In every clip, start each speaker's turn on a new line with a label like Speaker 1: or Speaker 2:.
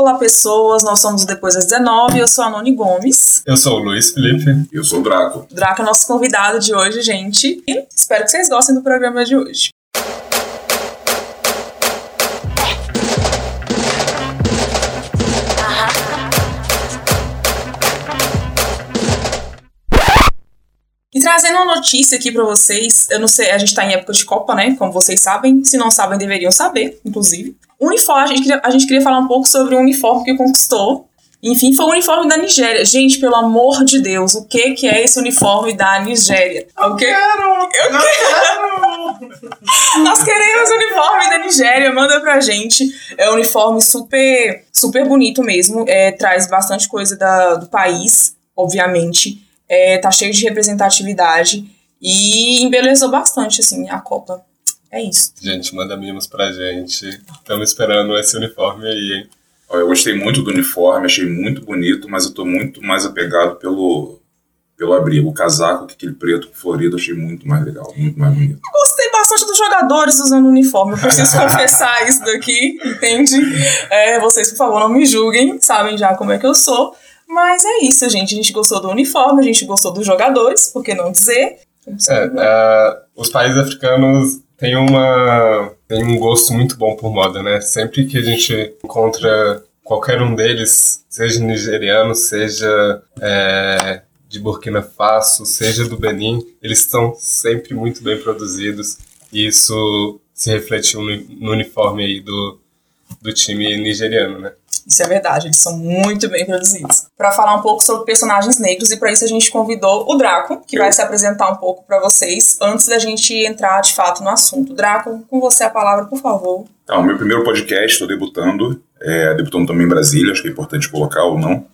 Speaker 1: Olá, pessoas. Nós somos o Depois das 19. Eu sou a Noni Gomes.
Speaker 2: Eu sou o Luiz Felipe.
Speaker 3: Eu sou o Draco.
Speaker 1: Draco é nosso convidado de hoje, gente. E espero que vocês gostem do programa de hoje. E trazendo uma notícia aqui para vocês, eu não sei, a gente tá em época de Copa, né? Como vocês sabem. Se não sabem, deveriam saber, inclusive. Uniforme, a gente queria, a gente queria falar um pouco sobre o uniforme que conquistou. Enfim, foi o uniforme da Nigéria. Gente, pelo amor de Deus, o que que é esse uniforme da Nigéria?
Speaker 2: Eu
Speaker 1: okay?
Speaker 2: quero! Eu, eu
Speaker 1: quero! Nós queremos o uniforme da Nigéria, manda pra gente. É um uniforme super, super bonito mesmo. É, traz bastante coisa da, do país, obviamente é, tá cheio de representatividade e embelezou bastante, assim, a Copa. É isso.
Speaker 2: Gente, manda mimos pra gente. Estamos esperando esse uniforme aí, hein?
Speaker 3: Eu gostei muito do uniforme, achei muito bonito, mas eu tô muito mais apegado pelo, pelo abrigo. O casaco, aquele preto florido, achei muito mais legal, muito mais bonito.
Speaker 1: Eu gostei bastante dos jogadores usando o uniforme. Eu preciso confessar isso daqui, entende? É, vocês, por favor, não me julguem, sabem já como é que eu sou. Mas é isso, gente. A gente gostou do uniforme, a gente gostou dos jogadores, por que não dizer?
Speaker 2: É, uh, os países africanos têm, uma, têm um gosto muito bom por moda, né? Sempre que a gente encontra qualquer um deles, seja nigeriano, seja é, de Burkina Faso, seja do Benin, eles estão sempre muito bem produzidos e isso se refletiu no, no uniforme aí do, do time nigeriano, né?
Speaker 1: Isso é verdade, eles são muito bem produzidos. Para falar um pouco sobre personagens negros, e para isso a gente convidou o Draco, que vai se apresentar um pouco para vocês, antes da gente entrar de fato no assunto. Draco, com você a palavra, por favor.
Speaker 3: Então, meu primeiro podcast, estou debutando, é, debutando também em Brasília, acho que é importante colocar ou não.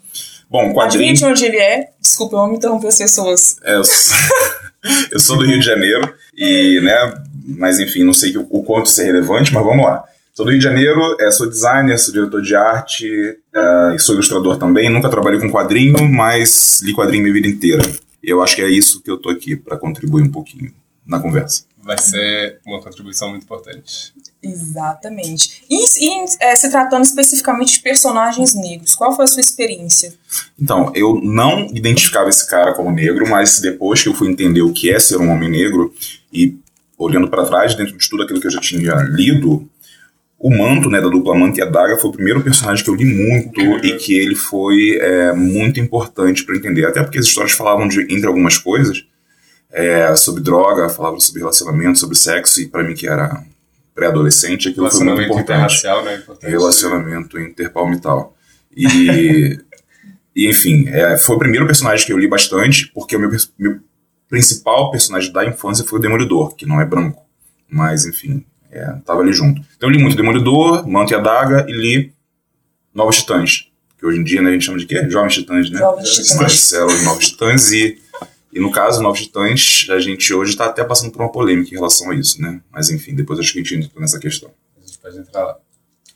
Speaker 3: Bom, quadrinho...
Speaker 1: De onde ele é? Desculpa, eu me interromper as pessoas.
Speaker 3: É, eu, sou... eu sou do Rio de Janeiro, e, né, mas enfim, não sei o quanto isso é relevante, mas vamos lá. Sou do Rio de Janeiro, é, sou designer, sou diretor de arte é, e sou ilustrador também. Nunca trabalhei com quadrinho, mas li quadrinho minha vida inteira. Eu acho que é isso que eu tô aqui para contribuir um pouquinho na conversa.
Speaker 2: Vai ser uma contribuição muito importante.
Speaker 1: Exatamente. E, e é, se tratando especificamente de personagens negros, qual foi a sua experiência?
Speaker 3: Então, eu não identificava esse cara como negro, mas depois que eu fui entender o que é ser um homem negro e olhando para trás, dentro de tudo aquilo que eu já tinha lido, o Manto, né, da dupla Manto e a Daga, foi o primeiro personagem que eu li muito e que ele foi é, muito importante para entender. Até porque as histórias falavam de, entre algumas coisas, é, sobre droga, falavam sobre relacionamento, sobre sexo, e para mim que era pré-adolescente, aquilo foi muito importante.
Speaker 2: Né, importante.
Speaker 3: Relacionamento interpalmital. E, e enfim, é, foi o primeiro personagem que eu li bastante, porque o meu, meu principal personagem da infância foi o Demolidor, que não é branco. Mas, enfim, é, tava ali junto. Então eu li muito Demolidor, Manto e Adaga e li Novos Titãs. Que hoje em dia né, a gente chama de quê? Jovens Titãs, né?
Speaker 1: Jovens Titãs.
Speaker 3: Células Novos Titãs e, e no caso, Novos Titãs, a gente hoje está até passando por uma polêmica em relação a isso, né? Mas enfim, depois acho que a gente entra nessa questão.
Speaker 2: A gente pode entrar lá.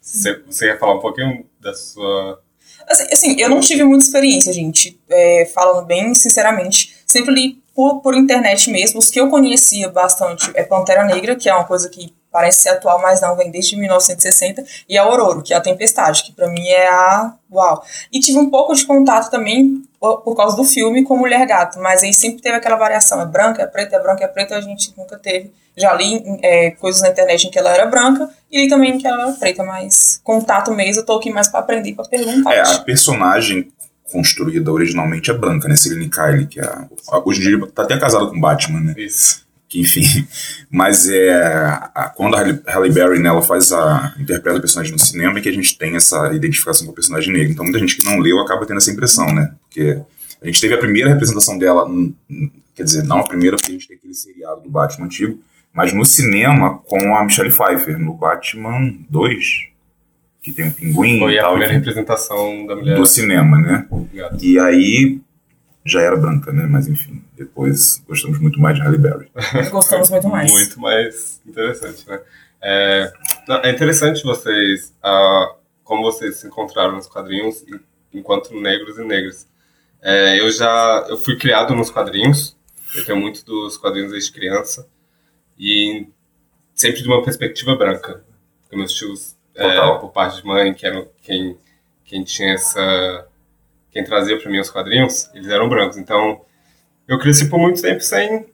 Speaker 2: Você, você quer falar um pouquinho da sua...
Speaker 1: Assim, assim eu não tive muita experiência, gente. É, falando bem sinceramente. Sempre li por, por internet mesmo. Os que eu conhecia bastante é Pantera Negra, que é uma coisa que parece ser atual, mas não, vem desde 1960, e a Ororo, que é a Tempestade, que para mim é a uau. E tive um pouco de contato também por, causa do filme com Mulher Gato, mas aí sempre teve aquela variação, é branca, é preta, é branca, é preta, a gente nunca teve. Já li é, coisas na internet em que ela era branca e li também em que ela era preta, mas contato mesmo, eu tô aqui mais para aprender, para perguntar.
Speaker 3: É, a personagem construída originalmente é branca, né? Celine Kyle, que é, hoje em dia tá até casada com Batman, né?
Speaker 2: Isso
Speaker 3: que enfim, mas é a, quando a Halle Berry né, ela faz a interpreta o personagem no cinema é que a gente tem essa identificação com o personagem negro. Então muita gente que não leu acaba tendo essa impressão, né? Porque a gente teve a primeira representação dela, quer dizer, não a primeira porque a gente tem aquele seriado do Batman antigo, mas no cinema com a Michelle Pfeiffer no Batman 2, que tem um pinguim
Speaker 2: Foi
Speaker 3: e
Speaker 2: a
Speaker 3: tal,
Speaker 2: primeira representação da mulher
Speaker 3: do cinema, né?
Speaker 2: Obrigado.
Speaker 3: E aí já era branca, né? Mas enfim, depois gostamos muito mais de Halle Berry.
Speaker 1: Gostamos muito mais.
Speaker 2: Muito mais interessante, né? É, é interessante vocês, uh, como vocês se encontraram nos quadrinhos enquanto negros e negras. É, eu já eu fui criado nos quadrinhos, eu tenho muito dos quadrinhos desde criança e sempre de uma perspectiva branca. Meus tios, é, por parte de mãe, que eram quem quem tinha essa. Quem trazia para mim os quadrinhos, eles eram brancos. Então, eu cresci por muito tempo sem,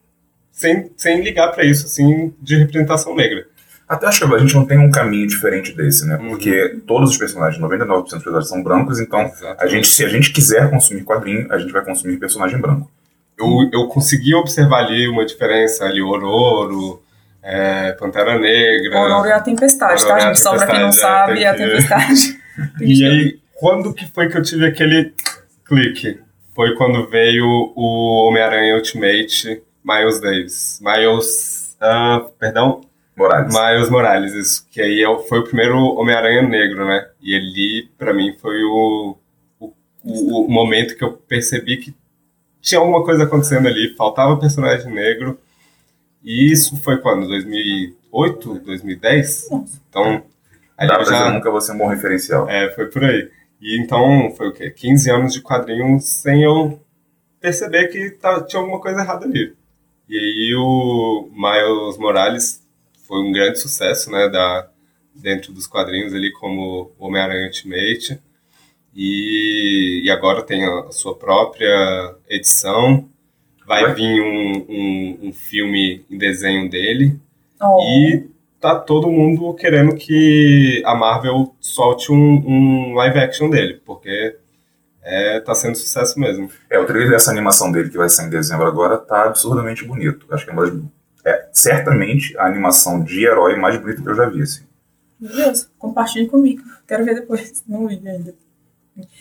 Speaker 2: sem, sem ligar para isso, assim, de representação negra.
Speaker 3: Até acho que a gente não tem um caminho diferente desse, né? Porque uhum. todos os personagens, 99% dos personagens são brancos, então a gente, se a gente quiser consumir quadrinho, a gente vai consumir personagem branco.
Speaker 2: Eu, eu consegui observar ali uma diferença ali, Ororo, é, Pantera Negra.
Speaker 1: Ororo é a Tempestade, tá, gente? Só pra quem não é, sabe, é a Tempestade.
Speaker 2: e aí, quando que foi que eu tive aquele clique? Foi quando veio o Homem-Aranha Ultimate Miles Davis. Miles. Uh, perdão?
Speaker 3: Morales.
Speaker 2: Miles Morales, isso. Que aí é foi o primeiro Homem-Aranha negro, né? E ele, para mim, foi o, o, o, momento que eu percebi que tinha alguma coisa acontecendo ali, faltava personagem negro. E isso foi quando? 2008, 2010? Então.
Speaker 3: Ali Dá já, nunca você um bom referencial.
Speaker 2: É, foi por aí. E então, foi o quê? 15 anos de quadrinhos sem eu perceber que tá, tinha alguma coisa errada ali. E aí o Miles Morales foi um grande sucesso, né, da, dentro dos quadrinhos ali como Homem-Aranha Ultimate. E, e agora tem a sua própria edição. Vai vir um, um, um filme em desenho dele. Oh. E tá todo mundo querendo que a Marvel solte um, um live action dele, porque é, tá sendo sucesso mesmo.
Speaker 3: É, o trailer dessa animação dele, que vai sair em dezembro agora, tá absurdamente bonito. Acho que é uma das é certamente a animação de herói mais bonita que eu já vi, assim.
Speaker 1: Meu Deus, compartilhe comigo. Quero ver depois. Não vi ainda.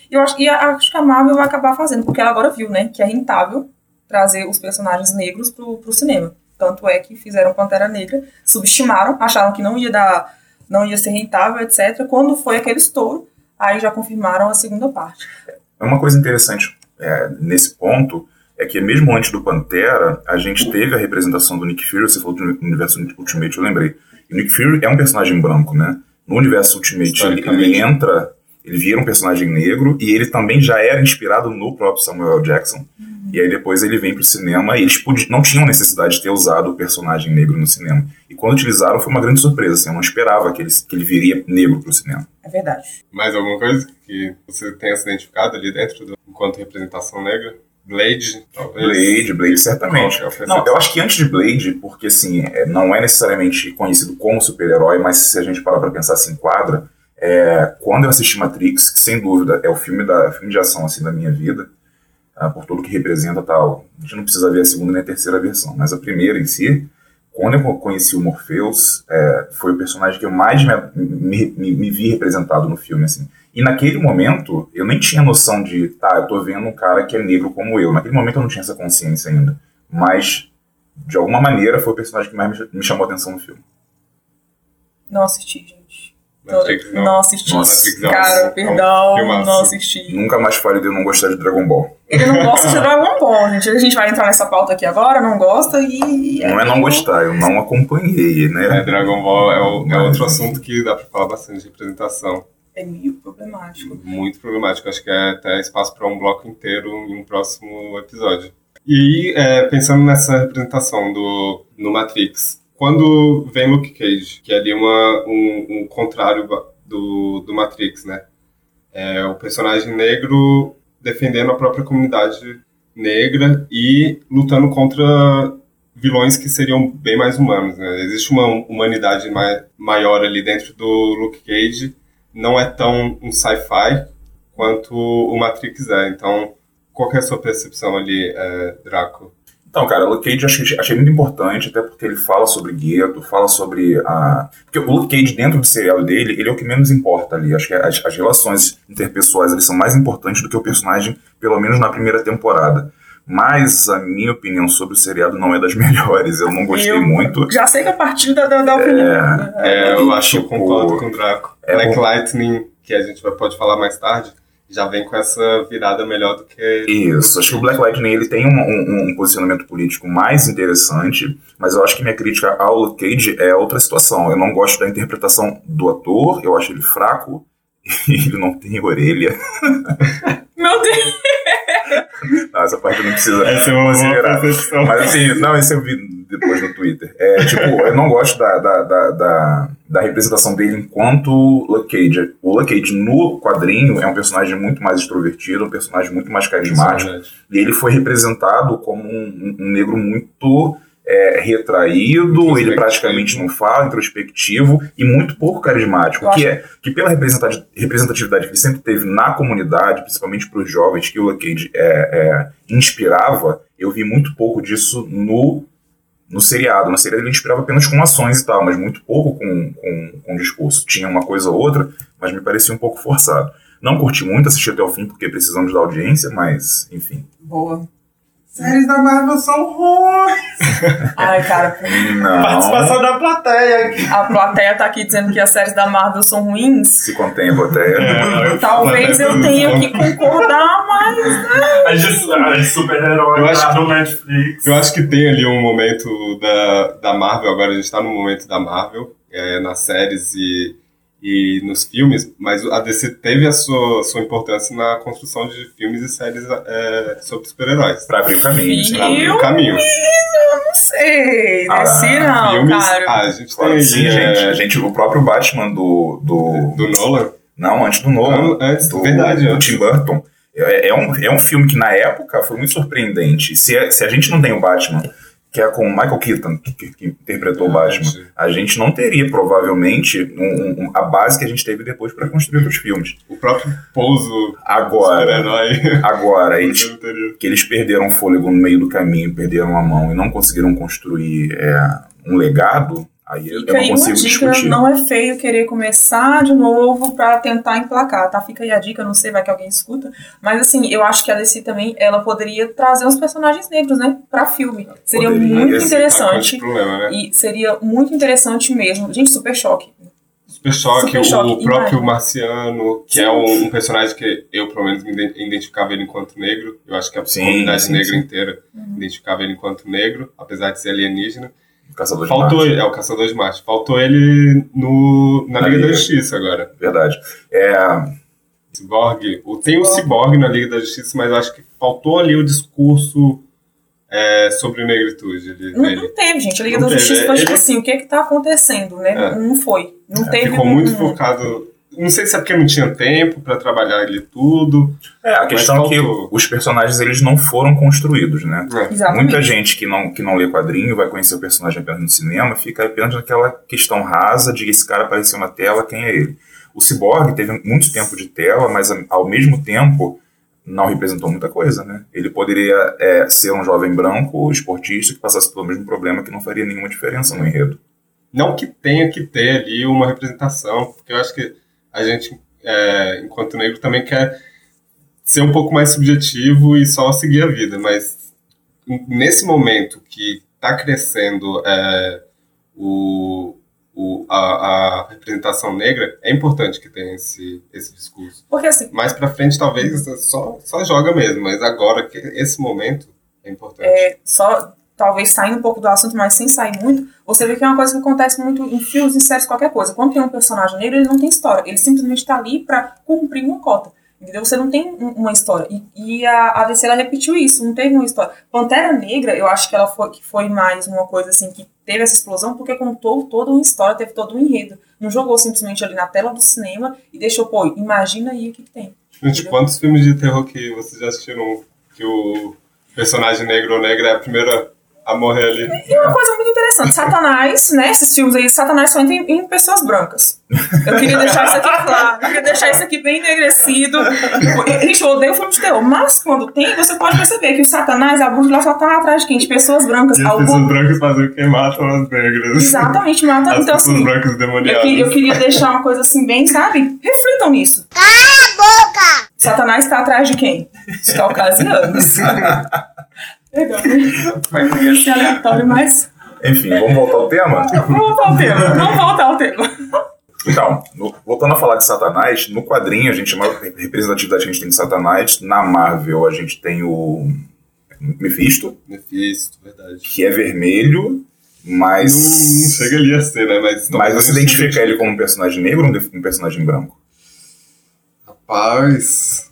Speaker 1: Eu acho, e acho que a Marvel vai acabar fazendo, porque ela agora viu, né, que é rentável trazer os personagens negros pro, pro cinema. Tanto é que fizeram Pantera Negra, subestimaram, acharam que não ia dar, não ia ser rentável, etc. Quando foi aquele estouro, aí já confirmaram a segunda parte.
Speaker 3: É uma coisa interessante é, nesse ponto, é que mesmo antes do Pantera, a gente teve a representação do Nick Fury, você falou do universo Ultimate, eu lembrei. E o Nick Fury é um personagem branco, né? No universo Ultimate, ele, ele, entra, ele vira um personagem negro e ele também já era inspirado no próprio Samuel Jackson. Uhum. E aí depois ele vem pro cinema e eles não tinham necessidade de ter usado o personagem negro no cinema. E quando utilizaram foi uma grande surpresa, assim, eu não esperava que ele, que ele viria negro pro cinema.
Speaker 1: É verdade.
Speaker 2: Mais alguma coisa que você tenha se identificado ali dentro do, enquanto representação negra? Blade, talvez.
Speaker 3: Blade, Blade, certamente. É não, eu acho que antes de Blade, porque assim, é, não é necessariamente conhecido como super-herói, mas se a gente parar pra pensar, se enquadra. É, quando eu assisti Matrix, sem dúvida, é o filme, da, filme de ação assim, da minha vida, tá, por tudo que representa tal. A gente não precisa ver a segunda nem a terceira versão, mas a primeira em si, quando eu conheci o Morpheus, é, foi o personagem que eu mais me, me, me, me vi representado no filme. Assim. E naquele momento, eu nem tinha noção de, tá, eu tô vendo um cara que é negro como eu. Naquele momento eu não tinha essa consciência ainda. Mas, de alguma maneira, foi o personagem que mais me chamou a atenção no filme.
Speaker 1: Não assisti, gente. Matrix, não. não assisti. Nossa, cara, perdão, não assisti.
Speaker 3: Nunca mais fale de eu não gostar de Dragon Ball.
Speaker 1: Ele não gosta de Dragon Ball, gente. A gente vai entrar nessa pauta aqui agora, não gosta e.
Speaker 3: Não é não gostar, eu não acompanhei, né?
Speaker 2: É, Dragon Ball é, o, é outro assunto que dá pra falar bastante de representação
Speaker 1: é meio problemático.
Speaker 2: Muito problemático. Acho que é até espaço para um bloco inteiro em um próximo episódio. E é, pensando nessa representação do no Matrix, quando vem Luke Cage, que é ali uma, um, um contrário do, do Matrix, né? É o personagem negro defendendo a própria comunidade negra e lutando contra vilões que seriam bem mais humanos. Né? Existe uma humanidade mai maior ali dentro do Luke Cage não é tão um sci-fi quanto o Matrix é. Então, qual é a sua percepção ali, é, Draco?
Speaker 3: Então, cara, o Luke Cage achei, achei muito importante, até porque ele fala sobre gueto, fala sobre a... Porque o Luke Cage, dentro do serial dele, ele é o que menos importa ali. Acho que as, as relações interpessoais eles são mais importantes do que o personagem, pelo menos na primeira temporada. Mas a minha opinião sobre o seriado não é das melhores. Eu não gostei
Speaker 1: eu
Speaker 3: muito.
Speaker 1: Já sei que a partir da, da, da opinião.
Speaker 2: É, é, eu acho que eu concordo com o Draco. É Black Lightning, que a gente pode falar mais tarde, já vem com essa virada melhor do que.
Speaker 3: Isso, acho que o Black Lightning ele tem um, um, um, posicionamento político mais interessante, mas eu acho que minha crítica ao Luke Cage é outra situação. Eu não gosto da interpretação do ator, eu acho ele fraco e ele não tem orelha.
Speaker 1: Meu Deus!
Speaker 3: Não, essa parte não precisa
Speaker 2: Essa é uma
Speaker 3: considerar. Mas assim, não, esse eu vi depois no Twitter. É, tipo, eu não gosto da, da, da, da, da representação dele enquanto Luke Cage. O Luke Cage no quadrinho é um personagem muito mais extrovertido, um personagem muito mais carismático. E ele foi representado como um, um negro muito é, retraído, ele praticamente não fala, introspectivo e muito pouco carismático. Que é que pela representati- representatividade que ele sempre teve na comunidade, principalmente para os jovens que o Cage é, é, inspirava, eu vi muito pouco disso no no seriado. No seriado ele inspirava apenas com ações e tal, mas muito pouco com, com, com discurso. Tinha uma coisa ou outra, mas me parecia um pouco forçado. Não curti muito, assisti até o fim porque precisamos da audiência, mas enfim.
Speaker 1: Boa.
Speaker 4: Séries da Marvel são ruins.
Speaker 1: Ai, cara,
Speaker 3: Não.
Speaker 4: Participação da plateia aqui.
Speaker 1: a plateia tá aqui dizendo que as séries da Marvel são ruins.
Speaker 3: Se contém a plateia.
Speaker 2: É,
Speaker 1: Talvez eu tenha que concordar, mas.
Speaker 4: As de, as de super-heróis
Speaker 2: Eu acho
Speaker 4: do Netflix.
Speaker 2: Eu acho que tem ali um momento da, da Marvel, agora a gente tá no momento da Marvel, é, nas séries e, e nos filmes, mas a DC teve a sua, sua importância na construção de filmes e séries é, sobre super-heróis.
Speaker 3: Pra abrir o caminho.
Speaker 1: Sim.
Speaker 2: Pra abrir o caminho.
Speaker 1: Não sei.
Speaker 3: Ah,
Speaker 1: Desse não,
Speaker 2: filmes,
Speaker 1: cara.
Speaker 2: ah, a gente tem
Speaker 3: sim,
Speaker 2: é,
Speaker 3: gente. A gente. O próprio Batman do. do,
Speaker 2: do Nolan.
Speaker 3: Não, antes do Nolan.
Speaker 2: Não, antes,
Speaker 3: do,
Speaker 2: verdade,
Speaker 3: do
Speaker 2: antes.
Speaker 3: Tim Burton. É, é um, é um filme que na época foi muito surpreendente. Se, se a gente não tem o Batman, que é com o Michael Keaton, que, que interpretou o
Speaker 2: Ah,
Speaker 3: Batman,
Speaker 2: sim.
Speaker 3: a gente não teria provavelmente um- um- a base que a gente teve depois para construir outros filmes.
Speaker 2: O próprio pouso
Speaker 3: Agora, agora eles, que eles perderam o fôlego no meio do caminho, perderam a mão e não conseguiram construir é, um legado, aí eu, eu
Speaker 1: Fica
Speaker 3: não
Speaker 1: aí uma
Speaker 3: consigo
Speaker 1: dica,
Speaker 3: discutir.
Speaker 1: não é feio querer começar de novo pra tentar emplacar, tá? Fica aí a dica, não sei, vai que alguém escuta. Mas assim, eu acho que a DC também, ela poderia trazer uns personagens negros, né? Pra filme. Seria
Speaker 3: Poderia,
Speaker 1: muito
Speaker 3: esse-
Speaker 1: interessante.
Speaker 2: Problema, né?
Speaker 1: E seria muito interessante mesmo. Gente, super choque.
Speaker 2: Super Choque,
Speaker 1: Super Choque,
Speaker 2: o próprio
Speaker 1: imagem.
Speaker 2: Marciano, que é um, um personagem que eu, pelo menos, me iden- identificava ele enquanto negro. Eu acho que a
Speaker 3: Sim,
Speaker 2: comunidade
Speaker 3: sim,
Speaker 2: negra
Speaker 3: sim.
Speaker 2: inteira identificava ele enquanto negro, apesar de ser alienígena.
Speaker 3: Caçador de
Speaker 2: Faltou
Speaker 3: Marte.
Speaker 2: ele, é o Caçador de Marte. Faltou ele no, na
Speaker 3: Na
Speaker 2: Liga da
Speaker 3: Liga.
Speaker 2: Justiça agora.
Speaker 3: Verdade. É,
Speaker 2: Cyborg, o- tem o Cyborg na Liga da Justiça, mas acho que faltou ali o discurso é, sobre negritude ali,
Speaker 1: Não, não teve, gente. A Liga
Speaker 2: Não
Speaker 1: da
Speaker 2: teve,
Speaker 1: Justiça foi
Speaker 2: é,
Speaker 1: tipo
Speaker 2: ele-
Speaker 1: assim, o que é que tá acontecendo, né?
Speaker 2: É.
Speaker 1: Não foi. Não teve
Speaker 2: Ficou
Speaker 1: um-
Speaker 2: muito focado. Não sei se é porque não tinha tempo pra trabalhar ali tudo.
Speaker 3: é, a questão é que
Speaker 2: faltou.
Speaker 3: os personagens eles não foram construídos, né?
Speaker 1: Exatamente.
Speaker 3: Muita gente que não, que não lê quadrinho vai conhecer o personagem apenas no cinema, fica apenas naquela questão rasa de esse cara apareceu na tela, quem é ele? O Cyborg teve muito tempo de tela, mas ao mesmo tempo não representou muita coisa, né? Ele poderia é, ser um jovem branco, esportista, que passasse pelo mesmo problema que não faria nenhuma diferença no enredo.
Speaker 2: Não que tenha que ter ali uma representação, porque eu acho que a gente, é, enquanto negro, também quer ser um pouco mais subjetivo e só seguir a vida, mas nesse momento que está crescendo é, o, o- a, a representação negra, é importante que tenha esse, esse discurso.
Speaker 1: Porque assim,
Speaker 2: Mais pra frente, talvez, só, só joga mesmo, mas agora, que esse momento, é importante.
Speaker 1: é, só talvez saindo um pouco do assunto, mas sem sair muito, você vê que é uma coisa que acontece muito em filmes, em séries, qualquer coisa. Quando tem um personagem negro, ele não tem história. Ele simplesmente tá ali pra cumprir uma cota. Entendeu? Você não tem um- uma história. E, e a, a DC, ela repetiu isso, não teve uma história. Pantera Negra, eu acho que ela foi, que foi mais uma coisa assim, que teve essa explosão, porque contou toda uma história, teve todo um enredo. Não jogou simplesmente ali na tela do cinema e deixou, pô, imagina aí o que, que tem.
Speaker 2: Gente, quantos filmes de terror que vocês já assistiram que o personagem negro ou negra é a primeira a morrer ali?
Speaker 1: E uma coisa muito interessante, Satanás, né? Esses filmes aí, Satanás só entra em, em pessoas brancas. Eu queria deixar isso aqui claro, eu queria deixar isso aqui bem enegrecido. Gente, eu odeio filme de terror, mas quando tem, você pode perceber que o Satanás, a bruxa lá só tá atrás de quem? De pessoas brancas.
Speaker 2: E as
Speaker 1: Algum-
Speaker 2: pessoas brancas fazem o que? Matam as negras.
Speaker 1: Exatamente, mata.
Speaker 2: As
Speaker 1: Então,
Speaker 2: pessoas
Speaker 1: assim,
Speaker 2: brancas
Speaker 1: eu,
Speaker 2: demoniadas.
Speaker 1: que- eu queria deixar uma coisa assim, bem, sabe? Reflitam nisso. Satanás tá atrás de quem? Os caucasianos. Legal, né? Vai ser aleatório, mas.
Speaker 3: Enfim, vamos voltar ao tema?
Speaker 1: Vamos voltar ao tema. Vamos voltar ao tema.
Speaker 3: Então, no- voltando a falar de Satanás, no quadrinho a gente, a maior representatividade que a gente tem de Satanás, na Marvel a gente tem o Mephisto,
Speaker 2: Mephisto, verdade.
Speaker 3: que é vermelho, mas.
Speaker 2: Não, não chega ali a ser, né? Mas,
Speaker 3: Mas você identifica ele como um personagem negro ou um um personagem branco?
Speaker 2: Rapaz,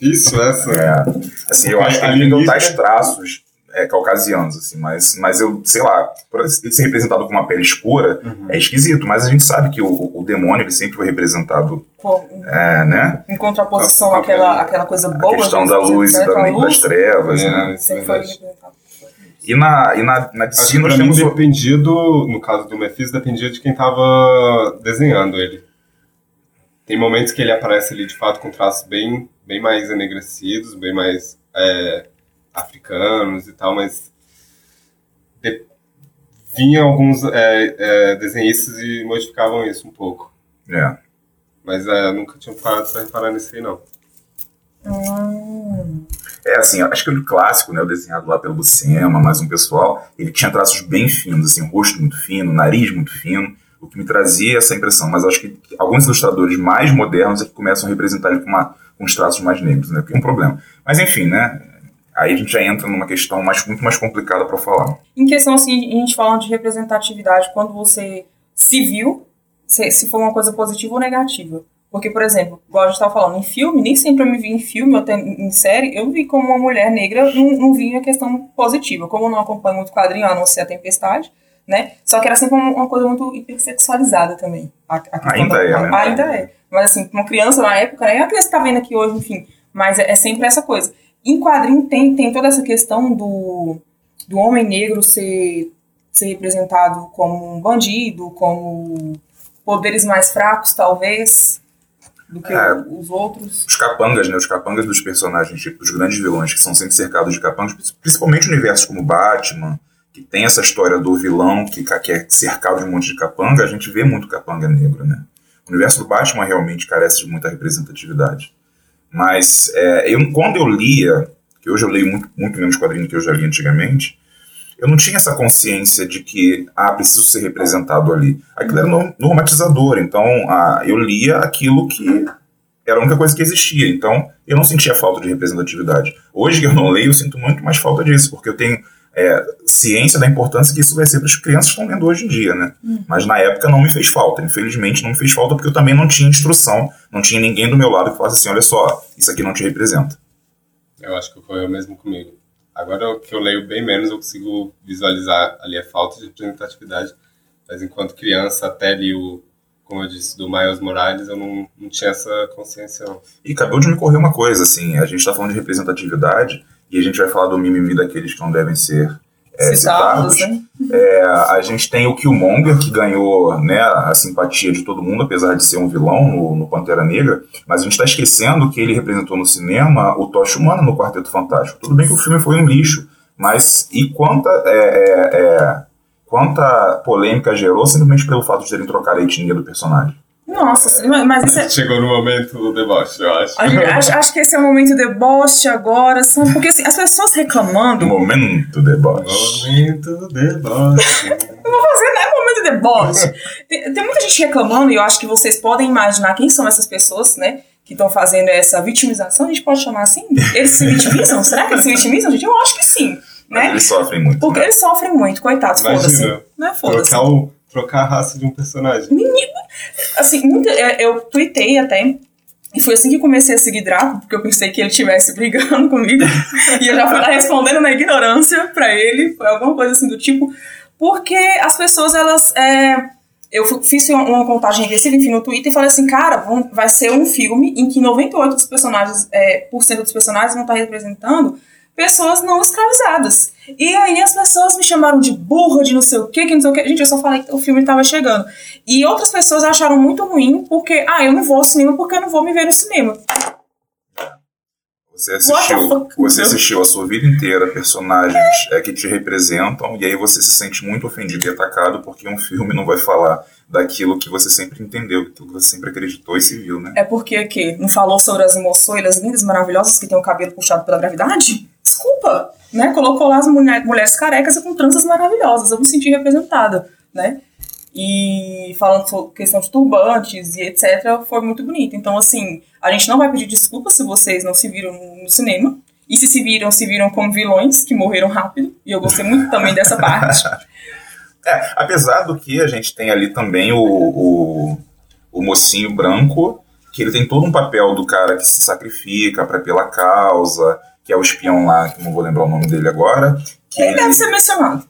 Speaker 2: Isso, essa.
Speaker 3: É, assim, eu acho que ele tem tais traços é, caucasianos, assim, mas, mas eu, sei lá, por ele ser representado com uma pele escura, é esquisito, mas a gente sabe que o, o demônio ele sempre foi representado,
Speaker 1: Pô,
Speaker 3: é, né?
Speaker 1: em contraposição
Speaker 2: a-
Speaker 1: àquela, àquela coisa
Speaker 3: A
Speaker 1: boa.
Speaker 3: questão
Speaker 1: né,
Speaker 3: da luz e
Speaker 1: né, a
Speaker 3: da,
Speaker 1: luz,
Speaker 3: das trevas, né?
Speaker 2: É, isso é
Speaker 1: Sempre foi representado.
Speaker 3: E na, e na, na DC nós temos o-
Speaker 2: dependia do, no caso do Mephisto, dependia de quem tava desenhando ele. Tem momentos que ele aparece ali de fato com traços bem, bem mais enegrecidos, bem mais é, africanos e tal, mas de, vinha alguns é, é, desenhistas e modificavam isso um pouco.
Speaker 3: é.
Speaker 2: Mas é, nunca tinha parado pra reparar nisso aí, não.
Speaker 1: Hum.
Speaker 3: É, assim, acho que o clássico, né, o desenhado lá pelo Buscema, mais um pessoal, ele tinha traços bem finos, assim, rosto muito fino, nariz muito fino, o que me trazia essa impressão. Mas acho que alguns ilustradores mais modernos é que começam a representar ele com, uma, com os traços mais negros, né, que é um problema. Mas enfim, né, aí a gente já entra numa questão mais, muito mais complicada para falar.
Speaker 1: Em questão, assim, a gente falando de representatividade, quando você se viu, se, se for uma coisa positiva ou negativa. Porque, por exemplo, igual a gente estava falando, em filme, nem sempre eu me vi em filme ou em série, eu vi como uma mulher negra, não, não vi a questão positiva. Como eu não acompanho muito quadrinho, a não ser a Tempestade, né? Só que era sempre uma, coisa muito hipersexualizada também. A, a
Speaker 3: Ainda
Speaker 1: da-
Speaker 3: é, né?
Speaker 1: Ainda é. Mas, assim, uma criança na época, né? A criança que tá vendo aqui hoje, enfim. Mas é, é sempre essa coisa. Em quadrinho tem, tem toda essa questão do, do homem negro ser, ser representado como um bandido, como poderes mais fracos, talvez, do que
Speaker 3: É.
Speaker 1: os outros.
Speaker 3: Os capangas, né, os capangas dos personagens, tipo, os grandes vilões, que são sempre cercados de capangas, principalmente universos como Batman, que tem essa história do vilão que, que é cercado de um monte de capanga, a gente vê muito capanga negro, né? O universo do Batman realmente carece de muita representatividade. Mas é, eu, quando eu lia, que hoje eu leio muito, muito menos quadrinhos que eu já li antigamente, eu não tinha essa consciência de que, ah, preciso ser representado ali. Aquilo era no- normatizador, então ah, eu lia aquilo que era a única coisa que existia, então eu não sentia falta de representatividade. Hoje que eu não leio, eu sinto muito mais falta disso, porque eu tenho é, ciência da importância que isso vai ser para as crianças que estão lendo hoje em dia, né? Mas na época não me fez falta, infelizmente não me fez falta porque eu também não tinha instrução, não tinha ninguém do meu lado que falasse assim, olha só, isso aqui não te representa.
Speaker 2: Eu acho que foi o mesmo comigo. Agora o que eu leio bem menos, eu consigo visualizar ali a falta de representatividade. Mas enquanto criança, até ali o, como eu disse, do Miles Morales, eu não, não tinha essa consciência. Não.
Speaker 3: E acabou de me correr uma coisa, assim, a gente está falando de representatividade e a gente vai falar do mimimi daqueles que não devem ser é,
Speaker 1: Citados,
Speaker 3: citados.
Speaker 1: né?
Speaker 3: É, a gente tem o Killmonger, que ganhou né, a simpatia de todo mundo, apesar de ser um vilão no, no Pantera Negra, mas a gente está esquecendo que ele representou no cinema o Tocha Humana no Quarteto Fantástico. Tudo bem que o filme foi um lixo, mas e quanta, é, é, é, quanta polêmica gerou simplesmente pelo fato de terem trocado a etnia do personagem?
Speaker 1: Nossa, mas- isso é.
Speaker 2: Chegou no momento do deboche, eu acho.
Speaker 1: acho, acho que esse é o momento deboche agora, sabe? Porque assim, as pessoas reclamando.
Speaker 3: Momento deboche.
Speaker 2: Momento do deboche.
Speaker 1: Eu vou fazer, né? Momento de deboche. Tem, tem muita gente reclamando, e eu acho que vocês podem imaginar quem são essas pessoas, né? Que estão fazendo essa vitimização, a gente pode chamar assim? Eles se vitimizam? Será que eles se vitimizam, gente? Eu acho que sim, né?
Speaker 3: eles sofrem muito.
Speaker 1: Porque
Speaker 3: né?
Speaker 1: eles sofrem muito, coitados, foda-se.
Speaker 2: Imagina,
Speaker 1: Né? Foda-se.
Speaker 2: trocar, o, trocar a raça de um personagem.
Speaker 1: Assim, muita, é, eu tuitei até. E foi assim que comecei a seguir Draco, porque eu pensei que ele estivesse brigando comigo. e eu já fui lá respondendo na ignorância pra ele, foi alguma coisa assim do tipo. Porque as pessoas, elas. é, eu fiz uma, contagem regressiva, enfim, no Twitter e falei assim, cara, vai ser um filme em que 98% dos personagens, é, por cento dos personagens vão estar representando pessoas não escravizadas. E aí as pessoas me chamaram de burra, de não sei o quê, que não sei o quê. Gente, eu só falei que o filme estava chegando. E outras pessoas acharam muito ruim porque, ah, eu não vou ao cinema porque eu não vou me ver no cinema.
Speaker 3: Você assistiu, você assistiu a sua vida inteira personagens é, que te representam e aí você se sente muito ofendido e atacado porque um filme não vai falar daquilo que você sempre entendeu, daquilo que você sempre acreditou e se viu, né?
Speaker 1: É porque que não falou sobre as emoções lindas, maravilhosas que têm o cabelo puxado pela gravidade? Desculpa, né? Colocou lá as mulher- mulheres carecas com tranças maravilhosas. Eu me senti representada, né? E falando sobre questão de turbantes e etc, foi muito bonito. Então, assim, a gente não vai pedir desculpas se vocês não se viram no cinema. E se se viram, se viram como vilões que morreram rápido. E eu gostei muito também dessa parte.
Speaker 3: É, apesar do que a gente tem ali também o, o, o mocinho branco que ele tem todo um papel do cara que se sacrifica pra, pela causa, que é o espião lá, que não vou lembrar o nome dele agora. Que
Speaker 1: Ele deve ser mencionado.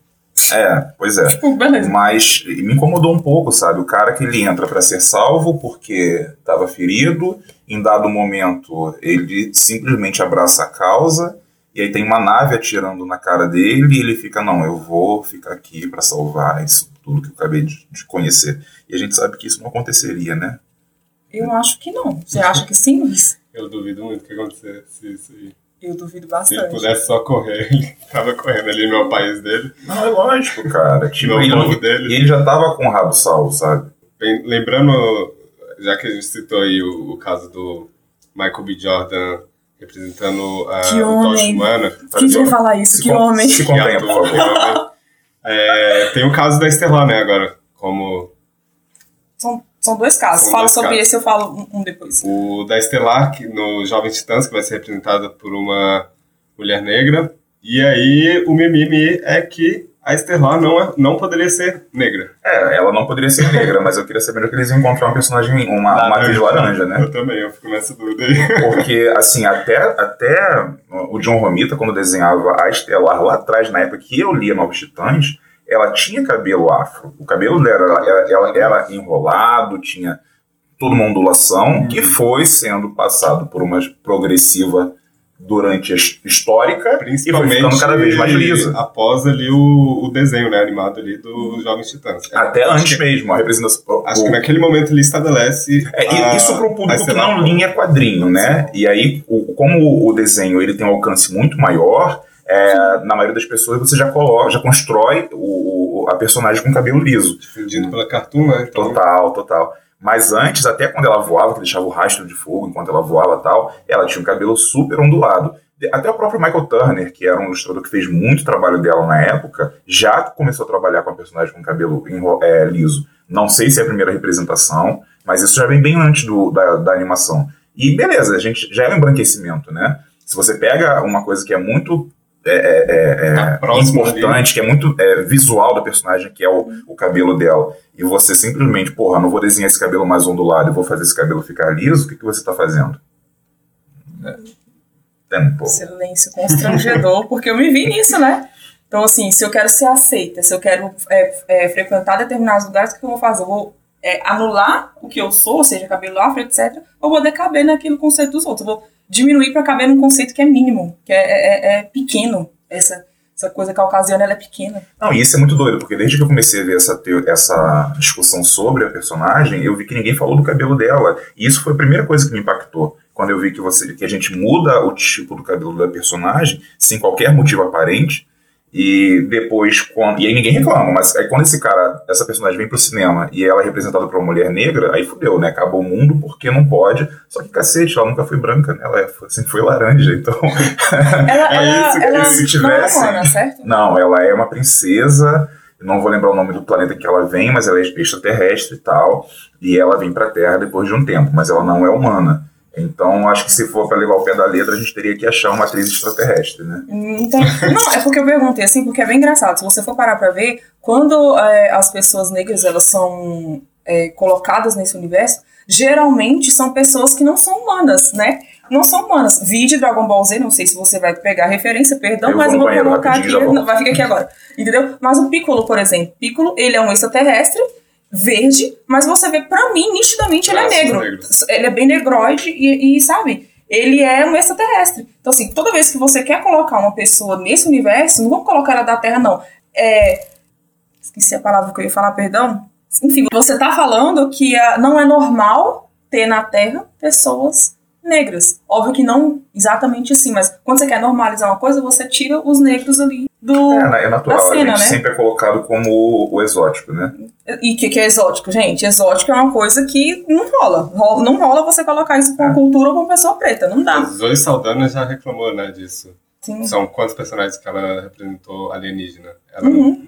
Speaker 3: É, pois é.
Speaker 1: Tipo, beleza.
Speaker 3: Mas me incomodou um pouco, sabe? O cara que ele entra pra ser salvo porque estava ferido, em dado momento ele simplesmente abraça a causa, e aí tem uma nave atirando na cara dele, e ele fica, não, eu vou ficar aqui pra salvar isso tudo que eu acabei de, de conhecer. E a gente sabe que isso não aconteceria, né?
Speaker 1: Eu acho que não. Você acha que sim, Luiz?
Speaker 2: Eu duvido muito que acontecesse isso aí.
Speaker 1: Eu duvido
Speaker 2: Se ele
Speaker 1: bastante.
Speaker 2: pudesse só correr, ele tava correndo ali no país dele,
Speaker 3: Não, é lógico, cara. Tipo,
Speaker 2: no povo
Speaker 3: e
Speaker 2: dele.
Speaker 3: ele já tava com o rabo salvo, sabe?
Speaker 2: Bem, lembrando, já que a gente citou aí o, o caso do Michael B. Jordan representando a,
Speaker 1: Que
Speaker 2: o Tocha
Speaker 1: homem.
Speaker 2: Humana.
Speaker 1: Quem quer falar isso?
Speaker 3: Se
Speaker 1: Que homem.
Speaker 3: Se
Speaker 2: que
Speaker 3: contenha, por
Speaker 2: que
Speaker 3: favor.
Speaker 2: homem. É, tem o caso da Estelar, né, agora, como
Speaker 1: São, são dois casos.
Speaker 2: São
Speaker 1: Fala
Speaker 2: dois
Speaker 1: sobre
Speaker 2: casos.
Speaker 1: esse, eu falo um, depois.
Speaker 2: O da Estelar, que, no Jovem Titãs, que vai ser representada por uma mulher negra. E aí, o mimimi é que a Estelar não, é, não poderia ser negra.
Speaker 3: É, ela não poderia ser negra, mas eu queria saber que eles iam encontrar uma personagem, uma, uma atriz laranja, né?
Speaker 2: Eu também, eu fico nessa dúvida aí.
Speaker 3: Porque, assim, até, até o John Romita, quando desenhava a Estelar lá atrás, na época que eu lia Novos Titãs, ela tinha cabelo afro. O cabelo dela era, ela era enrolado, tinha toda uma ondulação, que foi sendo passado por uma progressiva durante a his- histórica e foi
Speaker 2: Principalmente
Speaker 3: ficando cada vez mais lisa.
Speaker 2: após ali o, o desenho né, animado ali do Jovens Titãs.
Speaker 3: Até
Speaker 2: Acho
Speaker 3: antes
Speaker 2: que-
Speaker 3: mesmo, a representação.
Speaker 2: Acho
Speaker 3: o-
Speaker 2: que naquele momento ele estabelece.
Speaker 3: É,
Speaker 2: a-
Speaker 3: isso para o público que não linha quadrinho, né? E aí, o- como o desenho ele tem um alcance muito maior, é, na maioria das pessoas você já coloca, já constrói o, o- a personagem com cabelo liso.
Speaker 2: Difundido pela Cartoon, né?
Speaker 3: Total, total. Mas antes, até quando ela voava, que deixava o rastro de fogo enquanto ela voava e tal, ela tinha um cabelo super ondulado. Até o próprio Michael Turner, que era um ilustrador que fez muito trabalho dela na época, já começou a trabalhar com a personagem com cabelo é, liso. Não sei se é a primeira representação, mas isso já vem bem antes do- da, da animação. E beleza, a gente já é um embranquecimento, né? Se você pega uma coisa que é muito é, é, é, é,
Speaker 2: Tá
Speaker 3: importante, que é muito é, visual da personagem, que é o, o cabelo dela, e você simplesmente, porra, não vou desenhar esse cabelo mais ondulado e vou fazer esse cabelo ficar liso, o que, que você está fazendo? Tempo.
Speaker 1: Silêncio constrangedor, porque eu me vi nisso, né? Então, assim, se eu quero ser aceita, se eu quero é, é, frequentar determinados lugares, o que eu vou fazer? Eu vou é, anular o que eu sou, ou seja, cabelo afro, etc., ou vou decaber naquele conceito dos outros. Eu vou diminuir para caber num conceito que é mínimo, que é, é- é pequeno. Essa, essa coisa caucasiana, é pequena.
Speaker 3: Não, e isso é muito doido, porque desde que eu comecei a ver essa, essa discussão sobre a personagem, eu vi que ninguém falou do cabelo dela. E isso foi a primeira coisa que me impactou. Quando eu vi que, você, que a gente muda o tipo do cabelo da personagem, sem qualquer motivo aparente, e depois, quando, e aí ninguém reclama, mas aí quando esse cara, essa personagem vem pro cinema e ela é representada por uma mulher negra, aí fudeu, né? Acabou o mundo porque não pode. Só que cacete, ela nunca foi branca, né? Ela é- sempre foi laranja, então.
Speaker 1: Ela,
Speaker 3: É
Speaker 1: ela,
Speaker 3: isso
Speaker 1: ela
Speaker 3: se
Speaker 1: não é
Speaker 3: tivesse-
Speaker 1: humana, certo?
Speaker 3: Não, ela é uma princesa. Não vou lembrar o nome do planeta que ela vem, mas ela é extraterrestre e tal. E ela vem pra Terra depois de um tempo, mas ela não é humana. Então, acho que se for pra levar o pé da letra, a gente teria que achar uma atriz extraterrestre, né?
Speaker 1: Então, não, é porque eu perguntei assim, porque é bem engraçado. Se você for parar pra ver, quando é, as pessoas negras elas são é, colocadas nesse universo, geralmente são pessoas que não são humanas, né? Não são humanas. Vídeo Dragon Ball Z, não sei se você vai pegar a referência, perdão,
Speaker 3: Eu
Speaker 1: mas
Speaker 3: vou
Speaker 1: eu vou colocar aqui. Não, vai ficar aqui agora. Entendeu? Mas o Piccolo, por exemplo, Piccolo, ele é um extraterrestre, verde, mas você vê, pra mim, nitidamente ele é negro.
Speaker 2: negros.
Speaker 1: Ele é bem negroide e, e, sabe, ele é um extraterrestre. Então, assim, toda vez que você quer colocar uma pessoa nesse universo, não vamos colocar ela da Terra, não. É. Esqueci a palavra que eu ia falar, perdão. Enfim, você tá falando que ah, não é normal ter na Terra pessoas negras. Óbvio que não exatamente assim, mas quando você quer normalizar uma coisa, você tira os negros ali do.
Speaker 3: É, é natural,
Speaker 1: da cena,
Speaker 3: a gente
Speaker 1: né?
Speaker 3: sempre é colocado como o, o exótico, né?
Speaker 1: E o que, que é exótico, gente? Exótico é uma coisa que não rola. Rola- Não rola você colocar isso com uma cultura ou com pessoa preta. Não dá.
Speaker 2: Zoe Saldana já reclamou, né, disso.
Speaker 1: Sim.
Speaker 2: São quantos personagens que ela representou alienígena? Ela
Speaker 1: Uhum.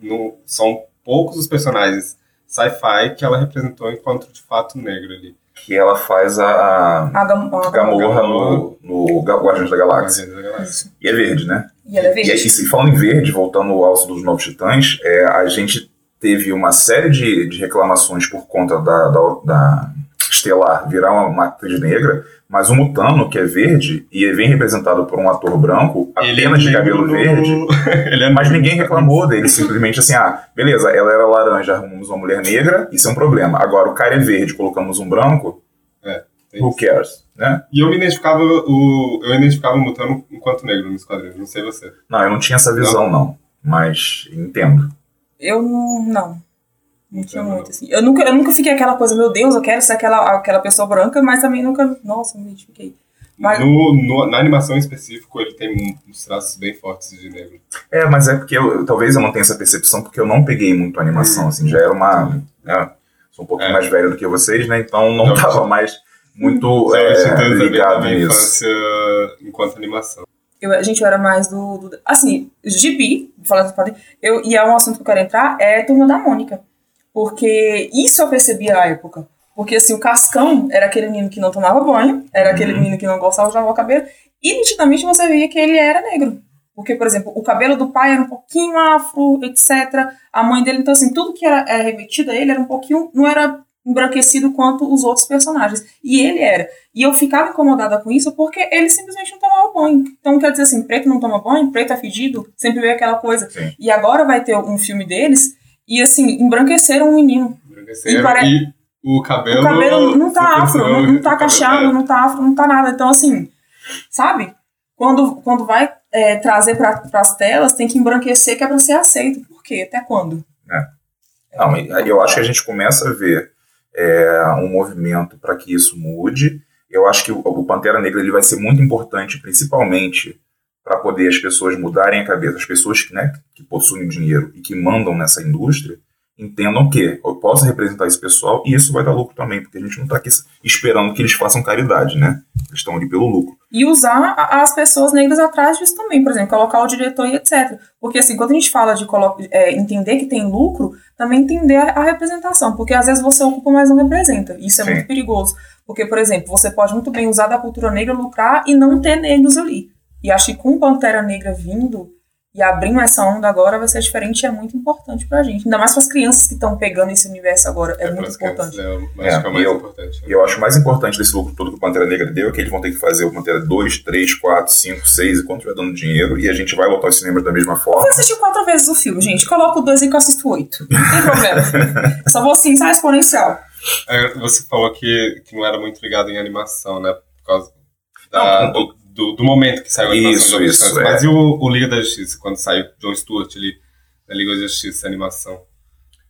Speaker 2: não, não- são poucos os personagens sci-fi que ela representou enquanto de fato negro ali.
Speaker 3: Que ela faz a, a
Speaker 1: A, gam a
Speaker 3: Gamorra no, no Guardiões da Galáxia.
Speaker 2: Guardiões da Galáxia.
Speaker 3: E é verde, né?
Speaker 1: E ela é
Speaker 3: E,
Speaker 1: verde.
Speaker 3: e falando em verde, voltando ao alço dos Novos Titãs, é, a gente teve uma série de, de reclamações por conta da, da, da estelar virar uma, uma atriz negra, mas o Mutano, que é verde, e vem representado por um ator branco, apenas
Speaker 2: é
Speaker 3: de cabelo verde,
Speaker 2: é
Speaker 3: mas ninguém reclamou dele, simplesmente assim, ah, beleza, ela era laranja, arrumamos uma mulher negra, isso é um problema. Agora, o cara é verde, colocamos um branco,
Speaker 2: É,
Speaker 3: who cares, né?
Speaker 2: E eu me identificava o. Eu identificava o Mutano enquanto negro nos quadrinhos, não sei você.
Speaker 3: Não, eu não tinha essa visão, não, mas entendo.
Speaker 1: Eu não. Não. Tinha
Speaker 2: Eu não.
Speaker 1: muito, assim. Eu nunca, eu nunca fiquei aquela coisa, meu Deus, eu quero ser aquela, aquela pessoa branca, mas também nunca. Nossa, me identifiquei. Mas-
Speaker 2: No, no- na animação em específico, ele tem uns traços bem fortes de negro.
Speaker 3: É, mas é porque eu, talvez eu não tenha essa percepção, porque eu não peguei muito a animação, assim, já era uma. né, sou um pouquinho
Speaker 2: É.
Speaker 3: mais velho do que vocês, né? Então não
Speaker 2: Não,
Speaker 3: tava mais muito
Speaker 2: Já
Speaker 3: é, ligado nisso.
Speaker 2: infância enquanto animação.
Speaker 1: Eu, a gente, eu era mais do. do assim, gibi, falando eu E é um assunto que eu quero entrar, é Turma da Mônica. Porque isso eu percebi à época. Porque, assim, o Cascão era aquele menino que não tomava banho, era aquele menino que não gostava de lavar o cabelo, e nitidamente você via que ele era negro. Porque, por exemplo, o cabelo do pai era um pouquinho afro, etc. A mãe dele, então, assim, tudo que era, era remetido a ele era um pouquinho. não era embranquecido quanto os outros personagens. E ele era. E eu ficava incomodada com isso porque ele simplesmente não tomava banho. Então, quer dizer assim, preto não toma banho, preto é fedido, sempre veio aquela coisa.
Speaker 3: Sim.
Speaker 1: E agora vai ter um filme deles, e assim, embranqueceram um menino.
Speaker 2: Embranqueceram
Speaker 1: E pare-
Speaker 2: E o cabelo.
Speaker 1: O cabelo não tá afro, não, não tá
Speaker 2: o
Speaker 1: cacheado,
Speaker 2: é.
Speaker 1: não tá afro, não tá nada. Então, assim, sabe? Quando, quando vai é, trazer para as telas, tem que embranquecer que é pra ser aceito. Por quê? Até quando?
Speaker 3: Não, e- eu acho que a gente começa a ver é, um movimento para que isso mude. Eu acho que o, o Pantera Negra ele vai ser muito importante, principalmente para poder as pessoas mudarem a cabeça, as pessoas que, né, que possuem dinheiro e que mandam nessa indústria entendam que eu posso representar esse pessoal e isso vai dar lucro também, porque a gente não está aqui esperando que eles façam caridade, né? Eles estão ali pelo lucro.
Speaker 1: E usar as pessoas negras atrás disso também, por exemplo, colocar o diretor e etc. Porque assim, quando a gente fala de é, entender que tem lucro, também entender a, a representação, porque às vezes você ocupa, mas não representa. Isso é
Speaker 3: Sim.
Speaker 1: muito perigoso. Porque, por exemplo, você pode muito bem usar da cultura negra, lucrar e não ter negros ali. E acho que com Pantera Negra vindo e abrindo essa onda agora vai ser diferente e é muito importante pra gente. Ainda mais para as crianças que estão pegando esse universo agora. É, muito
Speaker 2: pras crianças,
Speaker 1: importante.
Speaker 2: É, eu acho
Speaker 3: É,
Speaker 2: que é mais
Speaker 3: e eu-
Speaker 2: importante. né?
Speaker 3: E eu acho mais importante desse lucro todo que o Pantera Negra deu é que eles vão ter que fazer o Pantera 2, 3, 4, 5, 6 e quanto estiver dando dinheiro. E a gente vai lotar os cinemas da mesma forma.
Speaker 1: Você assistiu quatro vezes o filme, gente. Coloca o dois e que eu assisto oito. Não tem problema. Só vou assim, sai exponencial.
Speaker 2: É, Você falou que, que não era muito ligado em animação, né? Por causa da-
Speaker 3: Não,
Speaker 2: do, do, do momento que saiu a animação.
Speaker 3: Isso,
Speaker 2: da
Speaker 3: isso, é.
Speaker 2: Mas e o, o Liga da Justiça, quando saiu John Stewart ali na Liga da Justiça, a animação?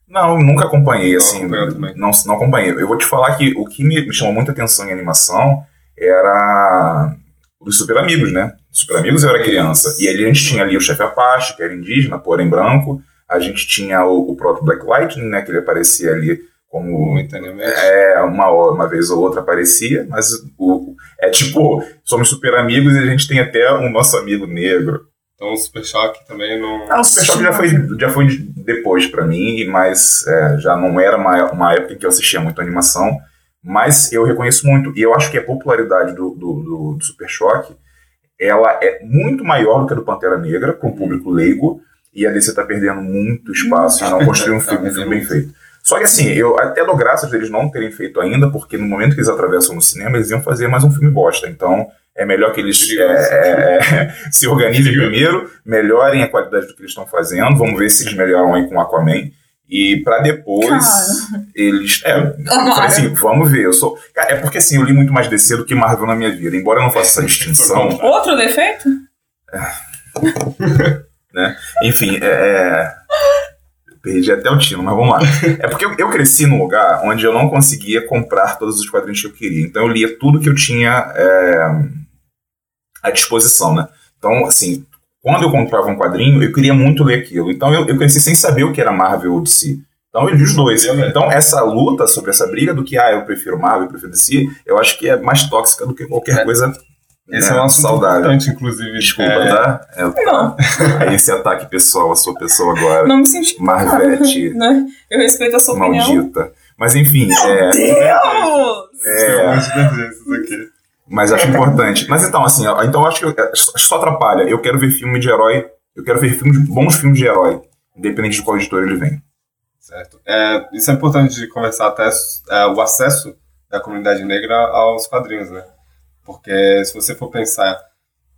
Speaker 3: Não, nunca acompanhei,
Speaker 2: Não
Speaker 3: assim.
Speaker 2: também.
Speaker 3: Não, não acompanhei. Eu vou te falar que o que me, me chamou muita atenção em animação era os Super Amigos, né? Super Amigos eu era criança. E ali a gente tinha ali o chefe Apache, que era indígena, porém branco. A gente tinha o, o próprio Black Lightning, né? Que ele aparecia ali como
Speaker 2: Momentaneamente.
Speaker 3: É, uma, uma vez ou outra aparecia, mas o, é tipo, somos super amigos e a gente tem até um nosso amigo negro.
Speaker 2: Então o Super Choque também não.
Speaker 3: Ah, o Super Choque já foi, já foi depois pra mim, mas é, já não era uma, uma época em que eu assistia muito animação, mas eu reconheço muito, e eu acho que a popularidade do, do, do, do Super Choque, ela é muito maior do que a do Pantera Negra, para um público leigo, e a DC tá perdendo muito espaço não construir um
Speaker 2: Tá
Speaker 3: filme, um
Speaker 2: perdendo
Speaker 3: filme bem feito. Só que assim, eu até dou graças deles não terem feito ainda, porque no momento que eles atravessam no cinema, eles iam fazer mais um filme bosta. Então, é melhor que eles é, é, se organizem primeiro, melhorem a qualidade do que eles estão fazendo. Vamos ver se eles melhoram aí com o Aquaman. E pra depois
Speaker 1: Cara.
Speaker 3: eles. É, assim, vamos ver. Eu sou. Cara, é porque assim, eu li muito mais DC do que Marvel na minha vida. Embora eu não faça essa distinção.
Speaker 1: Outro defeito?
Speaker 3: né? Enfim, é, é, Perdi até o tino, mas vamos lá. É porque eu, eu cresci num lugar onde eu não conseguia comprar todos os quadrinhos que eu queria. Então eu lia tudo que eu tinha é, à disposição, né? Então, assim, quando eu comprava um quadrinho, eu queria muito ler aquilo. Então eu, eu cresci sem saber o que era Marvel ou DC. Então eu li os dois.
Speaker 2: Sabia, né?
Speaker 3: Então essa luta sobre essa briga do que, ah, eu prefiro Marvel, eu prefiro DC, eu acho que é mais tóxica do que qualquer
Speaker 2: É.
Speaker 3: coisa
Speaker 2: Esse
Speaker 3: né,
Speaker 2: é um assunto
Speaker 3: saudável.
Speaker 2: importante, inclusive.
Speaker 3: Desculpa,
Speaker 2: É,
Speaker 3: tá? É,
Speaker 1: Não,
Speaker 3: esse ataque pessoal, a sua pessoa agora.
Speaker 1: não me senti
Speaker 3: Marvete.
Speaker 1: né? Eu respeito a sua opinião.
Speaker 3: maldita. Mas enfim, é,
Speaker 1: Deus!
Speaker 3: é,
Speaker 2: divergências aqui.
Speaker 3: mas acho importante. Mas então, assim, então eu acho que eu- só só atrapalha. Eu quero ver filme de herói, eu quero ver filmes, bons filmes de herói, independente de qual editor ele vem.
Speaker 2: Certo. É, isso é importante de conversar até é, o acesso da comunidade negra aos quadrinhos, né? Porque se você for pensar,